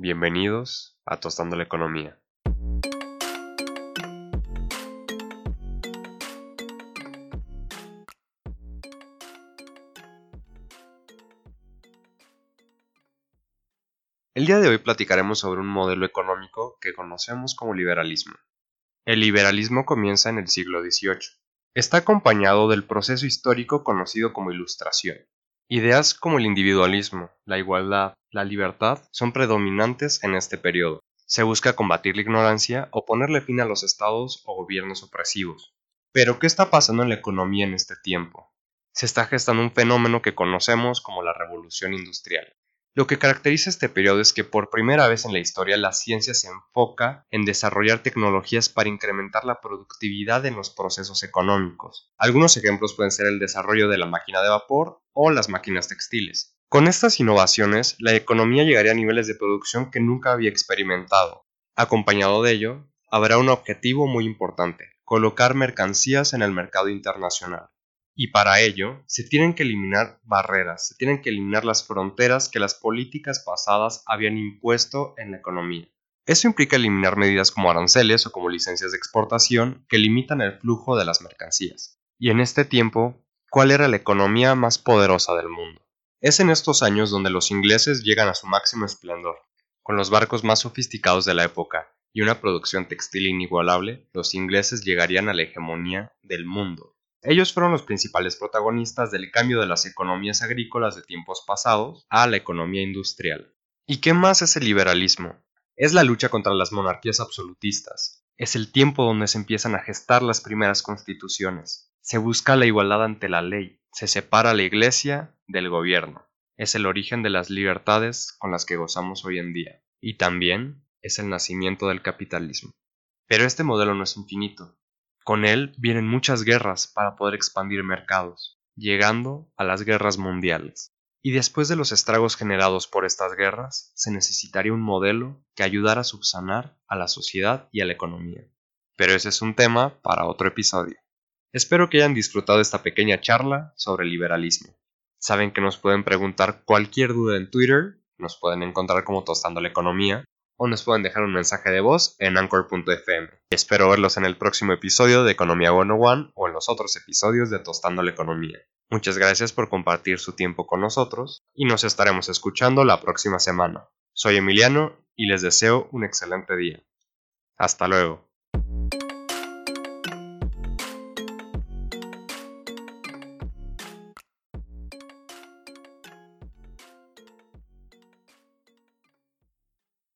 Bienvenidos a Tostando la Economía. El día de hoy platicaremos sobre un modelo económico que conocemos como liberalismo. El liberalismo comienza en el siglo XVIII. Está acompañado del proceso histórico conocido como Ilustración. Ideas como el individualismo, la igualdad, la libertad son predominantes en este periodo. Se busca combatir la ignorancia o ponerle fin a los estados o gobiernos opresivos. Pero, ¿qué está pasando en la economía en este tiempo? Se está gestando un fenómeno que conocemos como la revolución industrial. Lo que caracteriza este periodo es que por primera vez en la historia la ciencia se enfoca en desarrollar tecnologías para incrementar la productividad en los procesos económicos. Algunos ejemplos pueden ser el desarrollo de la máquina de vapor o las máquinas textiles. Con estas innovaciones, la economía llegaría a niveles de producción que nunca había experimentado. Acompañado de ello, habrá un objetivo muy importante, colocar mercancías en el mercado internacional. Y para ello, se tienen que eliminar barreras, se tienen que eliminar las fronteras que las políticas pasadas habían impuesto en la economía. Eso implica eliminar medidas como aranceles o como licencias de exportación que limitan el flujo de las mercancías. Y en este tiempo, ¿cuál era la economía más poderosa del mundo? Es en estos años donde los ingleses llegan a su máximo esplendor. Con los barcos más sofisticados de la época y una producción textil inigualable, los ingleses llegarían a la hegemonía del mundo. Ellos fueron los principales protagonistas del cambio de las economías agrícolas de tiempos pasados a la economía industrial. ¿Y qué más es el liberalismo? Es la lucha contra las monarquías absolutistas. Es el tiempo donde se empiezan a gestar las primeras constituciones. Se busca la igualdad ante la ley. Se separa la iglesia del gobierno. Es el origen de las libertades con las que gozamos hoy en día. Y también es el nacimiento del capitalismo. Pero este modelo no es infinito. Con él vienen muchas guerras para poder expandir mercados, llegando a las guerras mundiales. Y después de los estragos generados por estas guerras, se necesitaría un modelo que ayudara a subsanar a la sociedad y a la economía. Pero ese es un tema para otro episodio. Espero que hayan disfrutado esta pequeña charla sobre liberalismo. Saben que nos pueden preguntar cualquier duda en Twitter, nos pueden encontrar como Tostando la Economía, o nos pueden dejar un mensaje de voz en anchor.fm. Espero verlos en el próximo episodio de Economía 101 o en los otros episodios de Tostando la Economía. Muchas gracias por compartir su tiempo con nosotros y nos estaremos escuchando la próxima semana. Soy Emiliano y les deseo un excelente día. Hasta luego.